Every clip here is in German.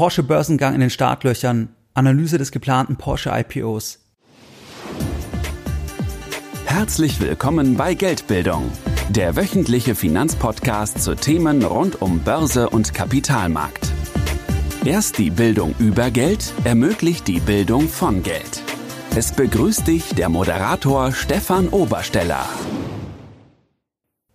Porsche Börsengang in den Startlöchern, Analyse des geplanten Porsche IPOs. Herzlich willkommen bei Geldbildung, der wöchentliche Finanzpodcast zu Themen rund um Börse und Kapitalmarkt. Erst die Bildung über Geld ermöglicht die Bildung von Geld. Es begrüßt dich der Moderator Stefan Obersteller.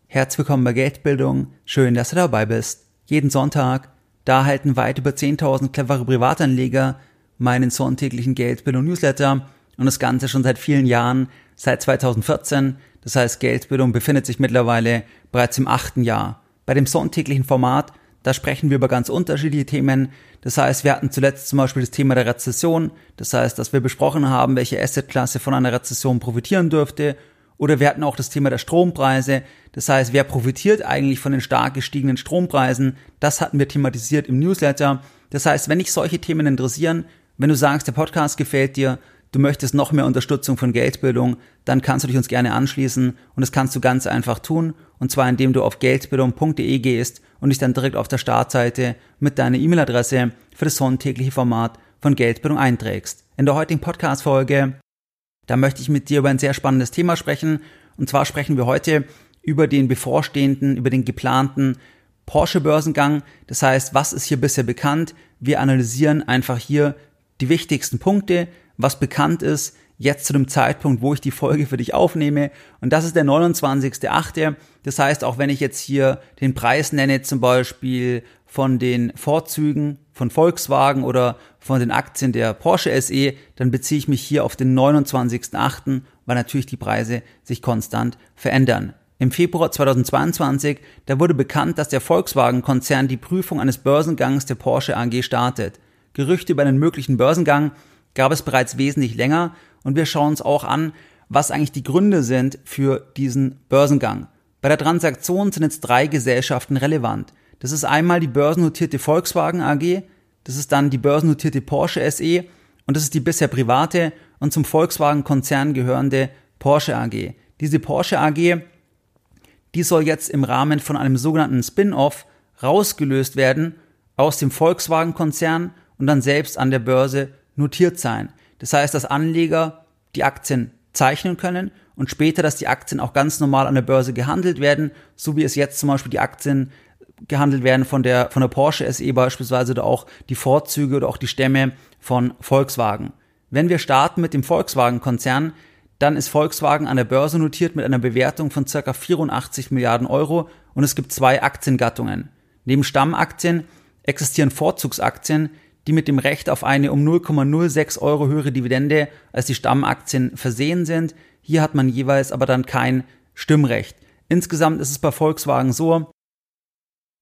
Herzlich willkommen bei Geldbildung. Schön, dass du dabei bist. Jeden Sonntag da erhalten weit über 10.000 clevere Privatanleger meinen sonntäglichen Geldbildung Newsletter und das Ganze schon seit vielen Jahren, seit 2014. Das heißt, Geldbildung befindet sich mittlerweile bereits im achten Jahr. Bei dem sonntäglichen Format, da sprechen wir über ganz unterschiedliche Themen. Das heißt, wir hatten zuletzt zum Beispiel das Thema der Rezession. Das heißt, dass wir besprochen haben, welche Assetklasse von einer Rezession profitieren dürfte oder wir hatten auch das Thema der Strompreise. Das heißt, wer profitiert eigentlich von den stark gestiegenen Strompreisen? Das hatten wir thematisiert im Newsletter. Das heißt, wenn dich solche Themen interessieren, wenn du sagst, der Podcast gefällt dir, du möchtest noch mehr Unterstützung von Geldbildung, dann kannst du dich uns gerne anschließen und das kannst du ganz einfach tun und zwar indem du auf geldbildung.de gehst und dich dann direkt auf der Startseite mit deiner E-Mail-Adresse für das sonntägliche Format von Geldbildung einträgst. In der heutigen Podcast-Folge da möchte ich mit dir über ein sehr spannendes Thema sprechen. Und zwar sprechen wir heute über den bevorstehenden, über den geplanten Porsche-Börsengang. Das heißt, was ist hier bisher bekannt? Wir analysieren einfach hier die wichtigsten Punkte, was bekannt ist, jetzt zu dem Zeitpunkt, wo ich die Folge für dich aufnehme. Und das ist der 29.8. Das heißt, auch wenn ich jetzt hier den Preis nenne, zum Beispiel von den Vorzügen von Volkswagen oder von den Aktien der Porsche SE, dann beziehe ich mich hier auf den 29.8., weil natürlich die Preise sich konstant verändern. Im Februar 2022, da wurde bekannt, dass der Volkswagen-Konzern die Prüfung eines Börsengangs der Porsche AG startet. Gerüchte über einen möglichen Börsengang gab es bereits wesentlich länger und wir schauen uns auch an, was eigentlich die Gründe sind für diesen Börsengang. Bei der Transaktion sind jetzt drei Gesellschaften relevant. Das ist einmal die börsennotierte Volkswagen AG, das ist dann die börsennotierte Porsche SE und das ist die bisher private und zum Volkswagen-Konzern gehörende Porsche AG. Diese Porsche AG, die soll jetzt im Rahmen von einem sogenannten Spin-off rausgelöst werden aus dem Volkswagen-Konzern und dann selbst an der Börse notiert sein. Das heißt, dass Anleger die Aktien zeichnen können und später, dass die Aktien auch ganz normal an der Börse gehandelt werden, so wie es jetzt zum Beispiel die Aktien gehandelt werden von der, von der Porsche SE beispielsweise oder auch die Vorzüge oder auch die Stämme von Volkswagen. Wenn wir starten mit dem Volkswagen-Konzern, dann ist Volkswagen an der Börse notiert mit einer Bewertung von ca. 84 Milliarden Euro und es gibt zwei Aktiengattungen. Neben Stammaktien existieren Vorzugsaktien, die mit dem Recht auf eine um 0,06 Euro höhere Dividende als die Stammaktien versehen sind. Hier hat man jeweils aber dann kein Stimmrecht. Insgesamt ist es bei Volkswagen so,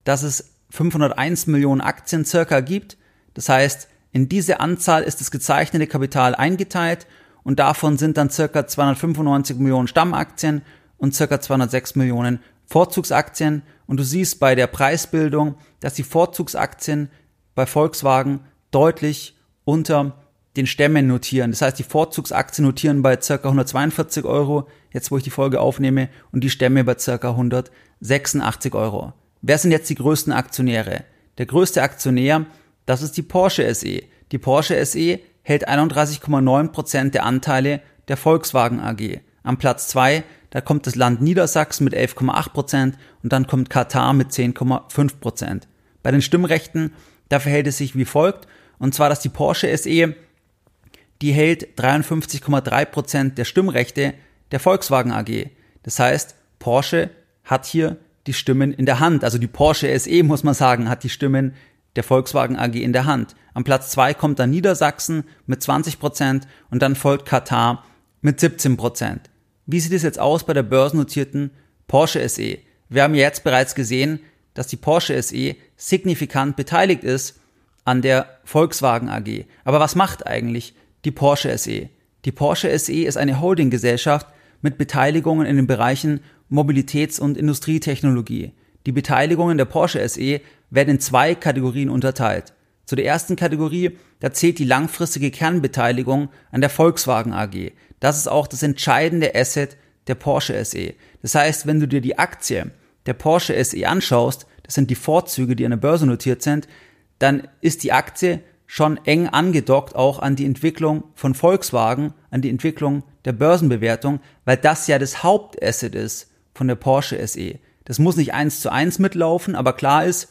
dass es 501 Millionen Aktien circa gibt. Das heißt, in diese Anzahl ist das gezeichnete Kapital eingeteilt und davon sind dann circa 295 Millionen Stammaktien und circa 206 Millionen Vorzugsaktien. Und du siehst bei der Preisbildung, dass die Vorzugsaktien bei Volkswagen deutlich unter den Stämmen notieren. Das heißt, die Vorzugsaktien notieren bei circa 142 Euro, jetzt wo ich die Folge aufnehme, und die Stämme bei circa 186 Euro. Wer sind jetzt die größten Aktionäre? Der größte Aktionär, das ist die Porsche SE. Die Porsche SE hält 31,9% der Anteile der Volkswagen AG. Am Platz 2, da kommt das Land Niedersachsen mit 11,8% und dann kommt Katar mit 10,5%. Bei den Stimmrechten, da verhält es sich wie folgt, und zwar, dass die Porsche SE, die hält 53,3% der Stimmrechte der Volkswagen AG. Das heißt, Porsche hat hier die Stimmen in der Hand. Also die Porsche SE, muss man sagen, hat die Stimmen der Volkswagen AG in der Hand. Am Platz zwei kommt dann Niedersachsen mit 20 Prozent und dann folgt Katar mit 17 Prozent. Wie sieht es jetzt aus bei der börsennotierten Porsche SE? Wir haben jetzt bereits gesehen, dass die Porsche SE signifikant beteiligt ist an der Volkswagen AG. Aber was macht eigentlich die Porsche SE? Die Porsche SE ist eine Holdinggesellschaft mit Beteiligungen in den Bereichen Mobilitäts- und Industrietechnologie. Die Beteiligungen der Porsche SE werden in zwei Kategorien unterteilt. Zu der ersten Kategorie, da zählt die langfristige Kernbeteiligung an der Volkswagen AG. Das ist auch das entscheidende Asset der Porsche SE. Das heißt, wenn du dir die Aktie der Porsche SE anschaust, das sind die Vorzüge, die an der Börse notiert sind, dann ist die Aktie schon eng angedockt auch an die Entwicklung von Volkswagen, an die Entwicklung der Börsenbewertung, weil das ja das Hauptasset ist von der Porsche SE. Das muss nicht eins zu eins mitlaufen, aber klar ist,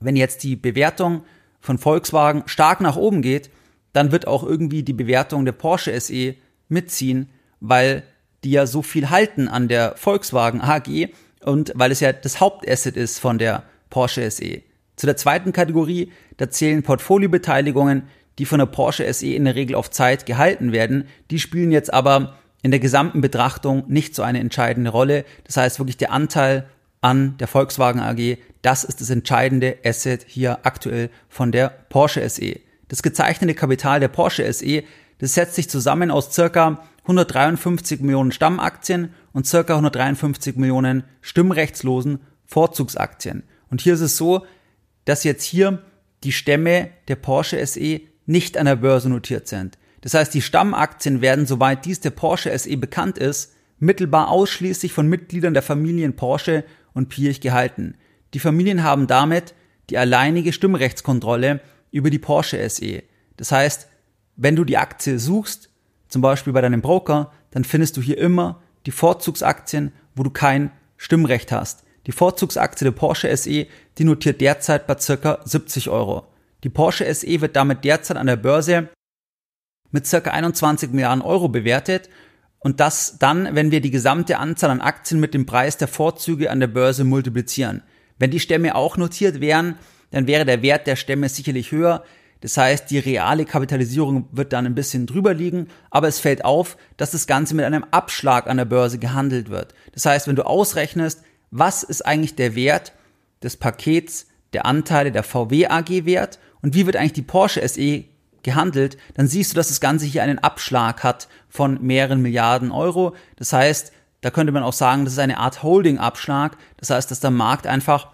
wenn jetzt die Bewertung von Volkswagen stark nach oben geht, dann wird auch irgendwie die Bewertung der Porsche SE mitziehen, weil die ja so viel halten an der Volkswagen AG und weil es ja das Hauptasset ist von der Porsche SE. Zu der zweiten Kategorie, da zählen Portfoliobeteiligungen, die von der Porsche SE in der Regel auf Zeit gehalten werden. Die spielen jetzt aber in der gesamten Betrachtung nicht so eine entscheidende Rolle. Das heißt wirklich der Anteil an der Volkswagen AG, das ist das entscheidende Asset hier aktuell von der Porsche SE. Das gezeichnete Kapital der Porsche SE, das setzt sich zusammen aus circa 153 Millionen Stammaktien und circa 153 Millionen stimmrechtslosen Vorzugsaktien. Und hier ist es so, dass jetzt hier die Stämme der Porsche SE nicht an der Börse notiert sind. Das heißt, die Stammaktien werden, soweit dies der Porsche SE bekannt ist, mittelbar ausschließlich von Mitgliedern der Familien Porsche und Piech gehalten. Die Familien haben damit die alleinige Stimmrechtskontrolle über die Porsche SE. Das heißt, wenn du die Aktie suchst, zum Beispiel bei deinem Broker, dann findest du hier immer die Vorzugsaktien, wo du kein Stimmrecht hast. Die Vorzugsaktie der Porsche SE, die notiert derzeit bei circa 70 Euro. Die Porsche SE wird damit derzeit an der Börse mit circa 21 Milliarden Euro bewertet und das dann, wenn wir die gesamte Anzahl an Aktien mit dem Preis der Vorzüge an der Börse multiplizieren. Wenn die Stämme auch notiert wären, dann wäre der Wert der Stämme sicherlich höher. Das heißt, die reale Kapitalisierung wird dann ein bisschen drüber liegen, aber es fällt auf, dass das Ganze mit einem Abschlag an der Börse gehandelt wird. Das heißt, wenn du ausrechnest, was ist eigentlich der Wert des Pakets der Anteile der VW AG wert und wie wird eigentlich die Porsche SE gehandelt, dann siehst du, dass das Ganze hier einen Abschlag hat von mehreren Milliarden Euro. Das heißt, da könnte man auch sagen, das ist eine Art Holding-Abschlag. Das heißt, dass der Markt einfach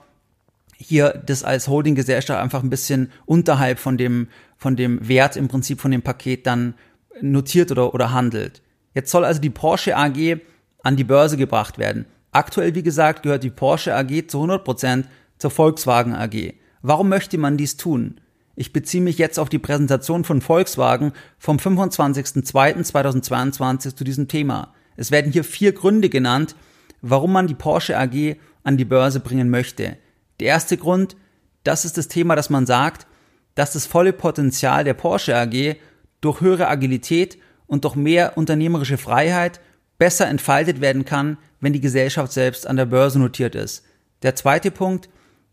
hier das als Holding-Gesellschaft einfach ein bisschen unterhalb von dem, von dem Wert im Prinzip von dem Paket dann notiert oder, oder handelt. Jetzt soll also die Porsche AG an die Börse gebracht werden. Aktuell, wie gesagt, gehört die Porsche AG zu 100% zur Volkswagen AG. Warum möchte man dies tun? Ich beziehe mich jetzt auf die Präsentation von Volkswagen vom 25.02.2022 zu diesem Thema. Es werden hier vier Gründe genannt, warum man die Porsche AG an die Börse bringen möchte. Der erste Grund, das ist das Thema, dass man sagt, dass das volle Potenzial der Porsche AG durch höhere Agilität und durch mehr unternehmerische Freiheit besser entfaltet werden kann, wenn die Gesellschaft selbst an der Börse notiert ist. Der zweite Punkt,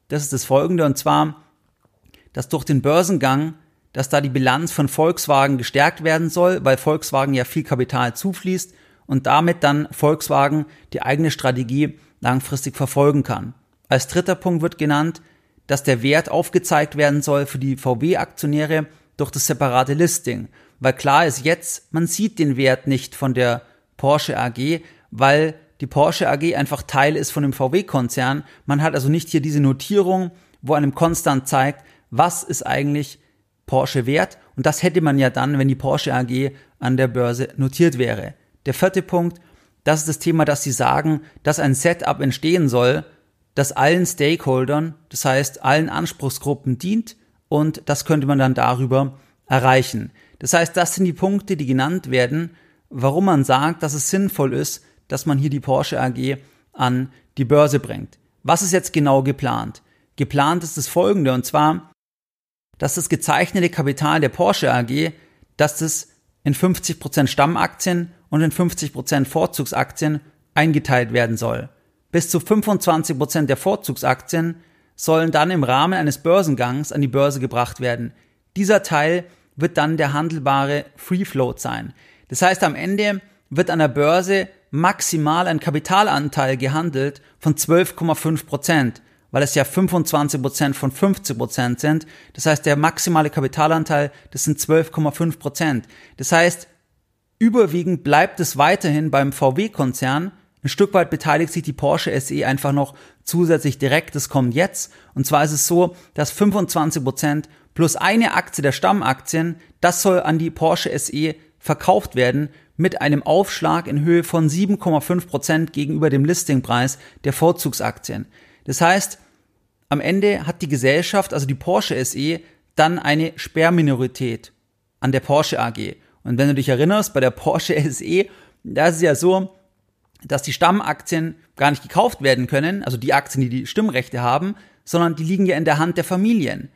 das ist das folgende, und zwar, dass durch den Börsengang, dass da die Bilanz von Volkswagen gestärkt werden soll, weil Volkswagen ja viel Kapital zufließt und damit dann Volkswagen die eigene Strategie langfristig verfolgen kann. Als dritter Punkt wird genannt, dass der Wert aufgezeigt werden soll für die VW-Aktionäre durch das separate Listing, weil klar ist jetzt, man sieht den Wert nicht von der Porsche AG, weil die Porsche AG einfach Teil ist von dem VW-Konzern. Man hat also nicht hier diese Notierung, wo einem konstant zeigt, was ist eigentlich Porsche wert. Und das hätte man ja dann, wenn die Porsche AG an der Börse notiert wäre. Der vierte Punkt, das ist das Thema, dass sie sagen, dass ein Setup entstehen soll, das allen Stakeholdern, das heißt allen Anspruchsgruppen dient und das könnte man dann darüber erreichen. Das heißt, das sind die Punkte, die genannt werden, warum man sagt, dass es sinnvoll ist, dass man hier die Porsche AG an die Börse bringt. Was ist jetzt genau geplant? Geplant ist das folgende, und zwar, dass das gezeichnete Kapital der Porsche AG, dass das in 50% Stammaktien und in 50% Vorzugsaktien eingeteilt werden soll. Bis zu 25% der Vorzugsaktien sollen dann im Rahmen eines Börsengangs an die Börse gebracht werden. Dieser Teil wird dann der handelbare Free Float sein. Das heißt, am Ende wird an der Börse maximal ein Kapitalanteil gehandelt von 12,5 Prozent, weil es ja 25 Prozent von 50 Prozent sind. Das heißt, der maximale Kapitalanteil, das sind 12,5 Prozent. Das heißt, überwiegend bleibt es weiterhin beim VW-Konzern. Ein Stück weit beteiligt sich die Porsche SE einfach noch zusätzlich direkt. Das kommt jetzt. Und zwar ist es so, dass 25 Prozent plus eine Aktie der Stammaktien, das soll an die Porsche SE verkauft werden mit einem Aufschlag in Höhe von 7,5 Prozent gegenüber dem Listingpreis der Vorzugsaktien. Das heißt, am Ende hat die Gesellschaft, also die Porsche SE, dann eine Sperrminorität an der Porsche AG. Und wenn du dich erinnerst, bei der Porsche SE, da ist es ja so, dass die Stammaktien gar nicht gekauft werden können, also die Aktien, die die Stimmrechte haben, sondern die liegen ja in der Hand der Familien.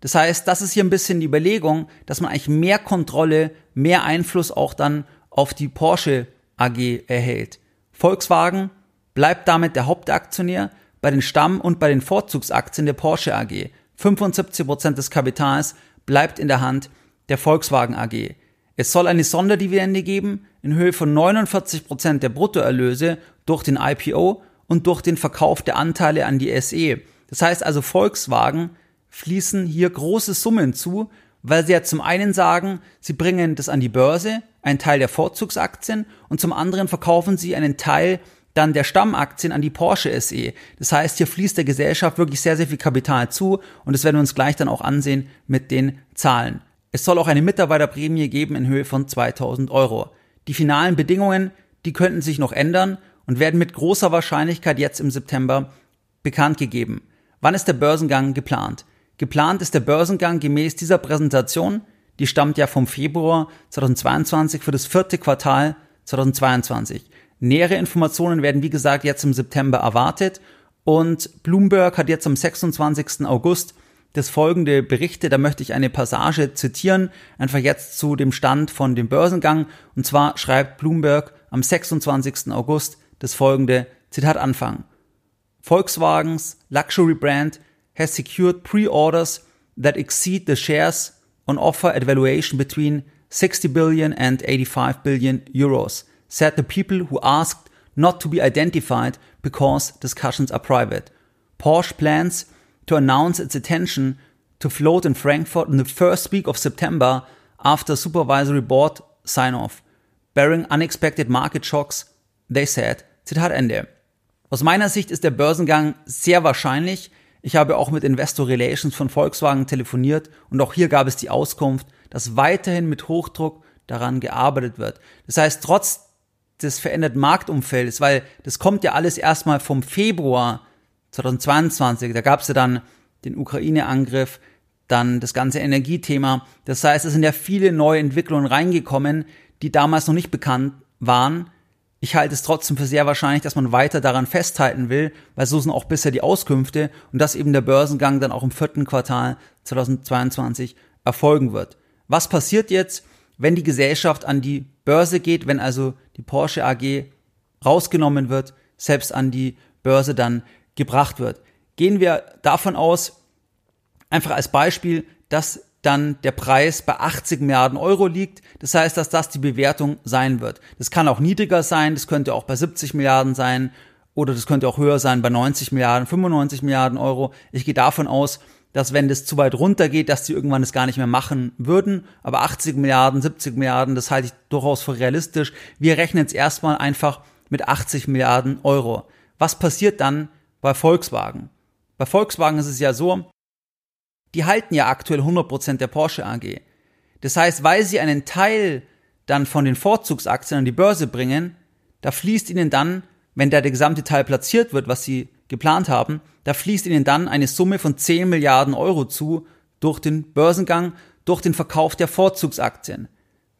Das heißt, das ist hier ein bisschen die Überlegung, dass man eigentlich mehr Kontrolle, mehr Einfluss auch dann auf die Porsche AG erhält. Volkswagen bleibt damit der Hauptaktionär bei den Stamm- und bei den Vorzugsaktien der Porsche AG. 75% des Kapitals bleibt in der Hand der Volkswagen AG. Es soll eine Sonderdividende geben in Höhe von 49% der Bruttoerlöse durch den IPO und durch den Verkauf der Anteile an die SE. Das heißt also Volkswagen fließen hier große Summen zu, weil sie ja zum einen sagen, sie bringen das an die Börse, einen Teil der Vorzugsaktien und zum anderen verkaufen sie einen Teil dann der Stammaktien an die Porsche SE. Das heißt, hier fließt der Gesellschaft wirklich sehr, sehr viel Kapital zu und das werden wir uns gleich dann auch ansehen mit den Zahlen. Es soll auch eine Mitarbeiterprämie geben in Höhe von 2000 Euro. Die finalen Bedingungen, die könnten sich noch ändern und werden mit großer Wahrscheinlichkeit jetzt im September bekannt gegeben. Wann ist der Börsengang geplant? Geplant ist der Börsengang gemäß dieser Präsentation, die stammt ja vom Februar 2022 für das vierte Quartal 2022. Nähere Informationen werden wie gesagt jetzt im September erwartet und Bloomberg hat jetzt am 26. August das folgende berichtet. Da möchte ich eine Passage zitieren, einfach jetzt zu dem Stand von dem Börsengang. Und zwar schreibt Bloomberg am 26. August das folgende Zitat Anfang. Volkswagens Luxury Brand has secured pre-orders that exceed the shares on offer at valuation between 60 billion and 85 billion euros, said the people who asked not to be identified because discussions are private. Porsche plans to announce its intention to float in Frankfurt in the first week of September after supervisory board sign off. Bearing unexpected market shocks, they said. Zitat Ende. Aus meiner Sicht ist der Börsengang sehr wahrscheinlich. Ich habe auch mit Investor Relations von Volkswagen telefoniert und auch hier gab es die Auskunft, dass weiterhin mit Hochdruck daran gearbeitet wird. Das heißt, trotz des veränderten Marktumfeldes, weil das kommt ja alles erstmal vom Februar 2022, da gab es ja dann den Ukraine-Angriff, dann das ganze Energiethema. Das heißt, es sind ja viele neue Entwicklungen reingekommen, die damals noch nicht bekannt waren. Ich halte es trotzdem für sehr wahrscheinlich, dass man weiter daran festhalten will, weil so sind auch bisher die Auskünfte und dass eben der Börsengang dann auch im vierten Quartal 2022 erfolgen wird. Was passiert jetzt, wenn die Gesellschaft an die Börse geht, wenn also die Porsche AG rausgenommen wird, selbst an die Börse dann gebracht wird? Gehen wir davon aus, einfach als Beispiel, dass dann der Preis bei 80 Milliarden Euro liegt. Das heißt, dass das die Bewertung sein wird. Das kann auch niedriger sein, das könnte auch bei 70 Milliarden sein oder das könnte auch höher sein bei 90 Milliarden, 95 Milliarden Euro. Ich gehe davon aus, dass wenn das zu weit runter geht, dass die irgendwann das gar nicht mehr machen würden. Aber 80 Milliarden, 70 Milliarden, das halte ich durchaus für realistisch. Wir rechnen jetzt erstmal einfach mit 80 Milliarden Euro. Was passiert dann bei Volkswagen? Bei Volkswagen ist es ja so, die halten ja aktuell 100% der Porsche AG. Das heißt, weil sie einen Teil dann von den Vorzugsaktien an die Börse bringen, da fließt ihnen dann, wenn da der gesamte Teil platziert wird, was sie geplant haben, da fließt ihnen dann eine Summe von 10 Milliarden Euro zu durch den Börsengang, durch den Verkauf der Vorzugsaktien.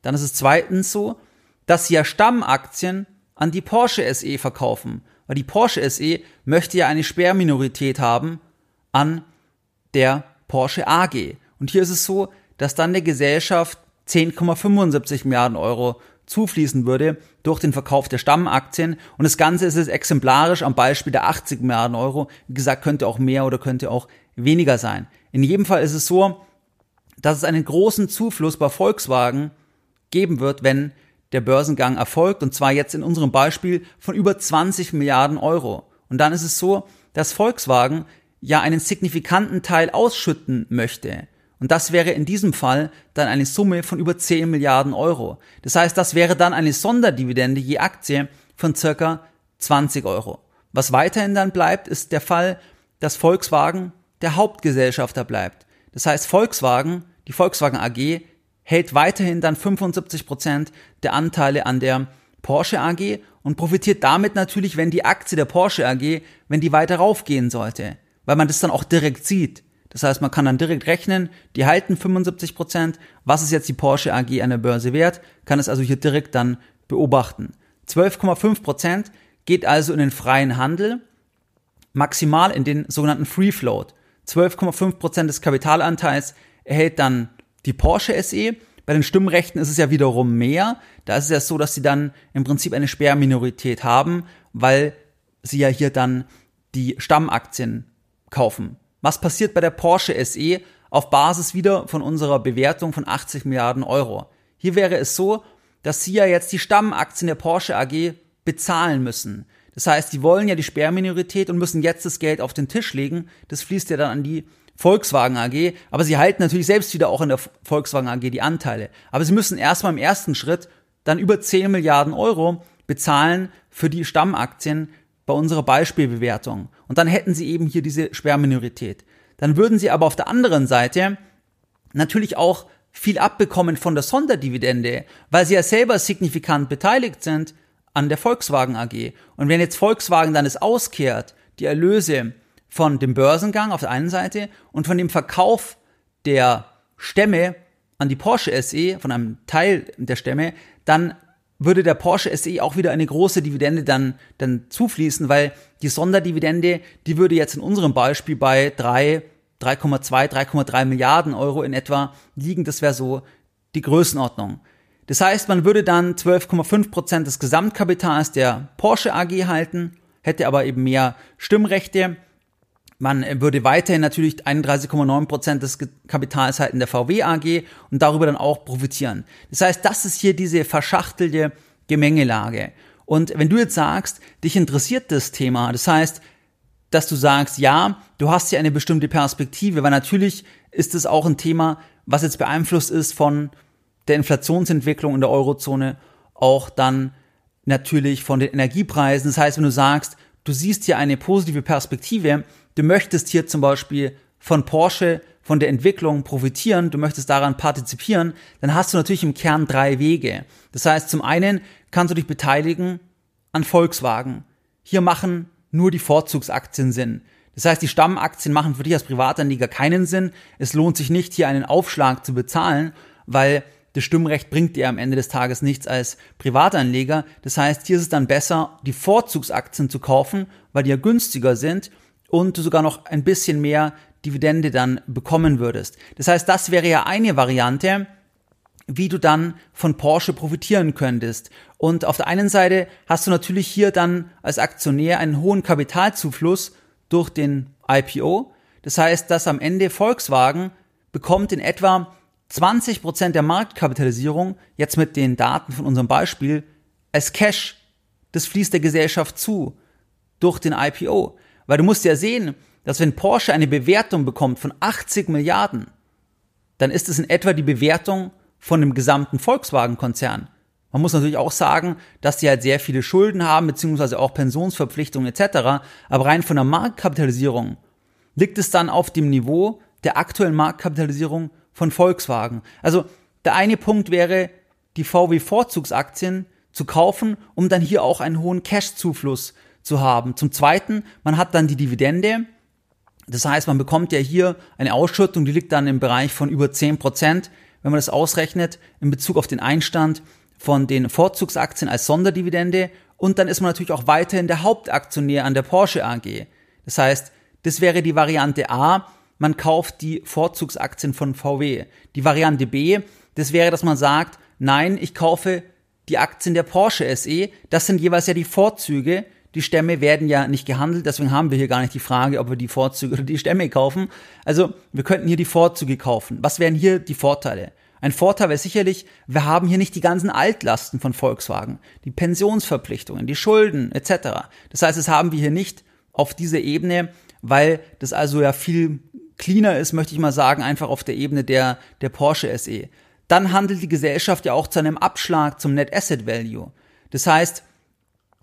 Dann ist es zweitens so, dass sie ja Stammaktien an die Porsche SE verkaufen, weil die Porsche SE möchte ja eine Sperrminorität haben an der Porsche AG. Und hier ist es so, dass dann der Gesellschaft 10,75 Milliarden Euro zufließen würde durch den Verkauf der Stammaktien. Und das Ganze ist es exemplarisch am Beispiel der 80 Milliarden Euro. Wie gesagt, könnte auch mehr oder könnte auch weniger sein. In jedem Fall ist es so, dass es einen großen Zufluss bei Volkswagen geben wird, wenn der Börsengang erfolgt. Und zwar jetzt in unserem Beispiel von über 20 Milliarden Euro. Und dann ist es so, dass Volkswagen ja einen signifikanten Teil ausschütten möchte. Und das wäre in diesem Fall dann eine Summe von über 10 Milliarden Euro. Das heißt, das wäre dann eine Sonderdividende je Aktie von circa 20 Euro. Was weiterhin dann bleibt, ist der Fall, dass Volkswagen der Hauptgesellschafter bleibt. Das heißt, Volkswagen, die Volkswagen AG, hält weiterhin dann 75 Prozent der Anteile an der Porsche AG und profitiert damit natürlich, wenn die Aktie der Porsche AG, wenn die weiter raufgehen sollte. weil man das dann auch direkt sieht. Das heißt, man kann dann direkt rechnen, die halten 75 Prozent. Was ist jetzt die Porsche AG an der Börse wert? Kann es also hier direkt dann beobachten. 12,5 Prozent geht also in den freien Handel, maximal in den sogenannten Free Float. 12,5 Prozent des Kapitalanteils erhält dann die Porsche SE. Bei den Stimmrechten ist es ja wiederum mehr. Da ist es ja so, dass sie dann im Prinzip eine Sperrminorität haben, weil sie ja hier dann die Stammaktien kaufen. Was passiert bei der Porsche SE auf Basis wieder von unserer Bewertung von 80 Milliarden Euro? Hier wäre es so, dass Sie ja jetzt die Stammaktien der Porsche AG bezahlen müssen. Das heißt, die wollen ja die Sperrminorität und müssen jetzt das Geld auf den Tisch legen. Das fließt ja dann an die Volkswagen AG, aber sie halten natürlich selbst wieder auch in der Volkswagen AG die Anteile. Aber sie müssen erstmal im ersten Schritt dann über 10 Milliarden Euro bezahlen für die Stammaktien bei unserer Beispielbewertung. Und dann hätten sie eben hier diese Sperrminorität. Dann würden sie aber auf der anderen Seite natürlich auch viel abbekommen von der Sonderdividende, weil sie ja selber signifikant beteiligt sind an der Volkswagen AG. Und wenn jetzt Volkswagen dann es auskehrt, die Erlöse von dem Börsengang auf der einen Seite und von dem Verkauf der Stämme an die Porsche SE, von einem Teil der Stämme, dann würde der Porsche SE auch wieder eine große Dividende dann, dann zufließen, weil die Sonderdividende, die würde jetzt in unserem Beispiel bei 3, 3,2, 3,3 Milliarden Euro in etwa liegen. Das wäre so die Größenordnung. Das heißt, man würde dann 12,5 Prozent des Gesamtkapitals der Porsche AG halten, hätte aber eben mehr Stimmrechte man würde weiterhin natürlich 31,9 Prozent des Kapitals halten der VW AG und darüber dann auch profitieren. Das heißt, das ist hier diese verschachtelte Gemengelage. Und wenn du jetzt sagst, dich interessiert das Thema, das heißt, dass du sagst, ja, du hast hier eine bestimmte Perspektive, weil natürlich ist es auch ein Thema, was jetzt beeinflusst ist von der Inflationsentwicklung in der Eurozone, auch dann natürlich von den Energiepreisen. Das heißt, wenn du sagst, du siehst hier eine positive Perspektive, du möchtest hier zum Beispiel von Porsche, von der Entwicklung profitieren, du möchtest daran partizipieren, dann hast du natürlich im Kern drei Wege. Das heißt, zum einen kannst du dich beteiligen an Volkswagen. Hier machen nur die Vorzugsaktien Sinn. Das heißt, die Stammaktien machen für dich als Privatanleger keinen Sinn. Es lohnt sich nicht, hier einen Aufschlag zu bezahlen, weil das Stimmrecht bringt dir am Ende des Tages nichts als Privatanleger. Das heißt, hier ist es dann besser, die Vorzugsaktien zu kaufen, weil die ja günstiger sind und du sogar noch ein bisschen mehr Dividende dann bekommen würdest. Das heißt, das wäre ja eine Variante, wie du dann von Porsche profitieren könntest. Und auf der einen Seite hast du natürlich hier dann als Aktionär einen hohen Kapitalzufluss durch den IPO. Das heißt, dass am Ende Volkswagen bekommt in etwa 20 Prozent der Marktkapitalisierung, jetzt mit den Daten von unserem Beispiel, als Cash. Das fließt der Gesellschaft zu durch den IPO. Weil du musst ja sehen, dass wenn Porsche eine Bewertung bekommt von 80 Milliarden, dann ist es in etwa die Bewertung von dem gesamten Volkswagen-Konzern. Man muss natürlich auch sagen, dass die halt sehr viele Schulden haben, beziehungsweise auch Pensionsverpflichtungen etc. Aber rein von der Marktkapitalisierung liegt es dann auf dem Niveau der aktuellen Marktkapitalisierung von Volkswagen. Also der eine Punkt wäre, die VW-Vorzugsaktien zu kaufen, um dann hier auch einen hohen Cash-Zufluss zu haben. Zum Zweiten, man hat dann die Dividende. Das heißt, man bekommt ja hier eine Ausschüttung, die liegt dann im Bereich von über 10 Prozent, wenn man das ausrechnet, in Bezug auf den Einstand von den Vorzugsaktien als Sonderdividende. Und dann ist man natürlich auch weiterhin der Hauptaktionär an der Porsche AG. Das heißt, das wäre die Variante A, man kauft die Vorzugsaktien von VW. Die Variante B, das wäre, dass man sagt, nein, ich kaufe die Aktien der Porsche SE. Das sind jeweils ja die Vorzüge, die Stämme werden ja nicht gehandelt, deswegen haben wir hier gar nicht die Frage, ob wir die Vorzüge oder die Stämme kaufen. Also wir könnten hier die Vorzüge kaufen. Was wären hier die Vorteile? Ein Vorteil wäre sicherlich, wir haben hier nicht die ganzen Altlasten von Volkswagen, die Pensionsverpflichtungen, die Schulden etc. Das heißt, das haben wir hier nicht auf dieser Ebene, weil das also ja viel cleaner ist, möchte ich mal sagen, einfach auf der Ebene der, der Porsche SE. Dann handelt die Gesellschaft ja auch zu einem Abschlag zum Net Asset Value. Das heißt,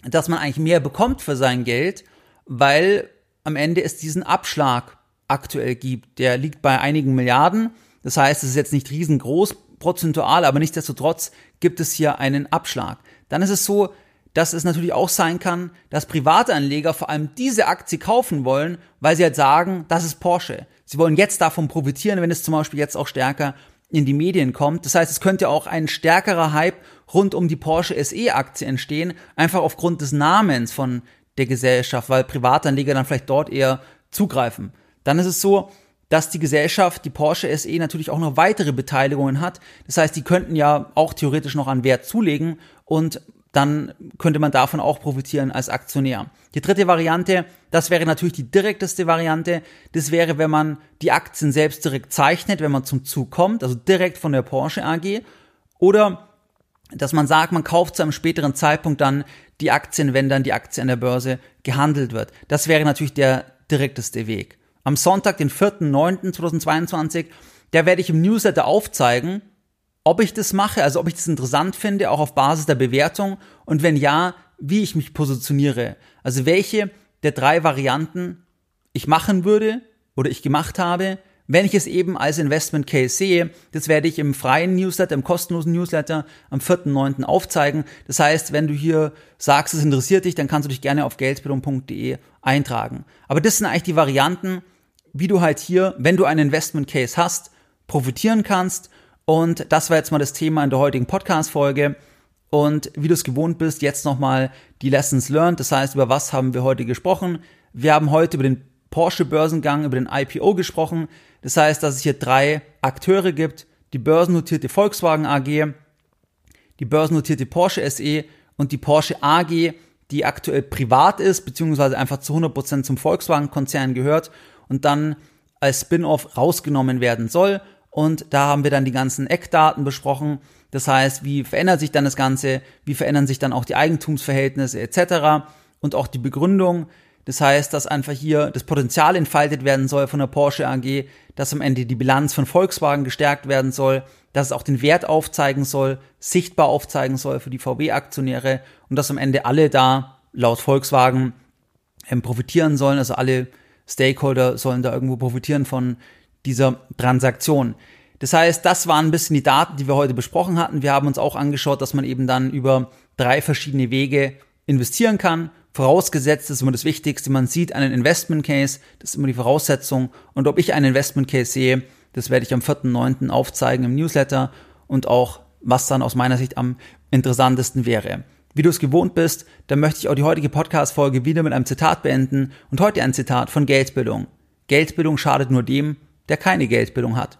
dass man eigentlich mehr bekommt für sein Geld, weil am Ende es diesen Abschlag aktuell gibt. Der liegt bei einigen Milliarden. Das heißt, es ist jetzt nicht riesengroß prozentual, aber nichtsdestotrotz gibt es hier einen Abschlag. Dann ist es so, dass es natürlich auch sein kann, dass Privatanleger vor allem diese Aktie kaufen wollen, weil sie halt sagen, das ist Porsche. Sie wollen jetzt davon profitieren, wenn es zum Beispiel jetzt auch stärker in die Medien kommt. Das heißt, es könnte auch ein stärkerer Hype rund um die Porsche SE-Aktie entstehen, einfach aufgrund des Namens von der Gesellschaft, weil Privatanleger dann vielleicht dort eher zugreifen. Dann ist es so, dass die Gesellschaft, die Porsche SE, natürlich auch noch weitere Beteiligungen hat. Das heißt, die könnten ja auch theoretisch noch an Wert zulegen und dann könnte man davon auch profitieren als Aktionär. Die dritte Variante, das wäre natürlich die direkteste Variante. Das wäre, wenn man die Aktien selbst direkt zeichnet, wenn man zum Zug kommt, also direkt von der Porsche AG. Oder dass man sagt, man kauft zu einem späteren Zeitpunkt dann die Aktien, wenn dann die Aktie an der Börse gehandelt wird. Das wäre natürlich der direkteste Weg. Am Sonntag, den 4.9.2022, der werde ich im Newsletter aufzeigen, ob ich das mache, also ob ich das interessant finde, auch auf Basis der Bewertung und wenn ja, wie ich mich positioniere. Also welche der drei Varianten ich machen würde oder ich gemacht habe, wenn ich es eben als Investment Case sehe. Das werde ich im freien Newsletter, im kostenlosen Newsletter am 4.9. aufzeigen. Das heißt, wenn du hier sagst, es interessiert dich, dann kannst du dich gerne auf geldbildung.de eintragen. Aber das sind eigentlich die Varianten, wie du halt hier, wenn du einen Investment Case hast, profitieren kannst und das war jetzt mal das Thema in der heutigen Podcast-Folge. Und wie du es gewohnt bist, jetzt nochmal die Lessons learned. Das heißt, über was haben wir heute gesprochen? Wir haben heute über den Porsche-Börsengang, über den IPO gesprochen. Das heißt, dass es hier drei Akteure gibt. Die börsennotierte Volkswagen AG, die börsennotierte Porsche SE und die Porsche AG, die aktuell privat ist, beziehungsweise einfach zu 100% zum Volkswagen-Konzern gehört und dann als Spin-off rausgenommen werden soll und da haben wir dann die ganzen Eckdaten besprochen. Das heißt, wie verändert sich dann das Ganze, wie verändern sich dann auch die Eigentumsverhältnisse etc. und auch die Begründung. Das heißt, dass einfach hier das Potenzial entfaltet werden soll von der Porsche AG, dass am Ende die Bilanz von Volkswagen gestärkt werden soll, dass es auch den Wert aufzeigen soll, sichtbar aufzeigen soll für die VW-Aktionäre und dass am Ende alle da laut Volkswagen ähm, profitieren sollen, also alle Stakeholder sollen da irgendwo profitieren von dieser Transaktion. Das heißt, das waren ein bisschen die Daten, die wir heute besprochen hatten. Wir haben uns auch angeschaut, dass man eben dann über drei verschiedene Wege investieren kann. Vorausgesetzt ist immer das Wichtigste, man sieht einen Investment Case, das ist immer die Voraussetzung. Und ob ich einen Investment Case sehe, das werde ich am 4.9. aufzeigen im Newsletter und auch, was dann aus meiner Sicht am interessantesten wäre. Wie du es gewohnt bist, dann möchte ich auch die heutige Podcast-Folge wieder mit einem Zitat beenden und heute ein Zitat von Geldbildung. Geldbildung schadet nur dem, der keine Geldbildung hat.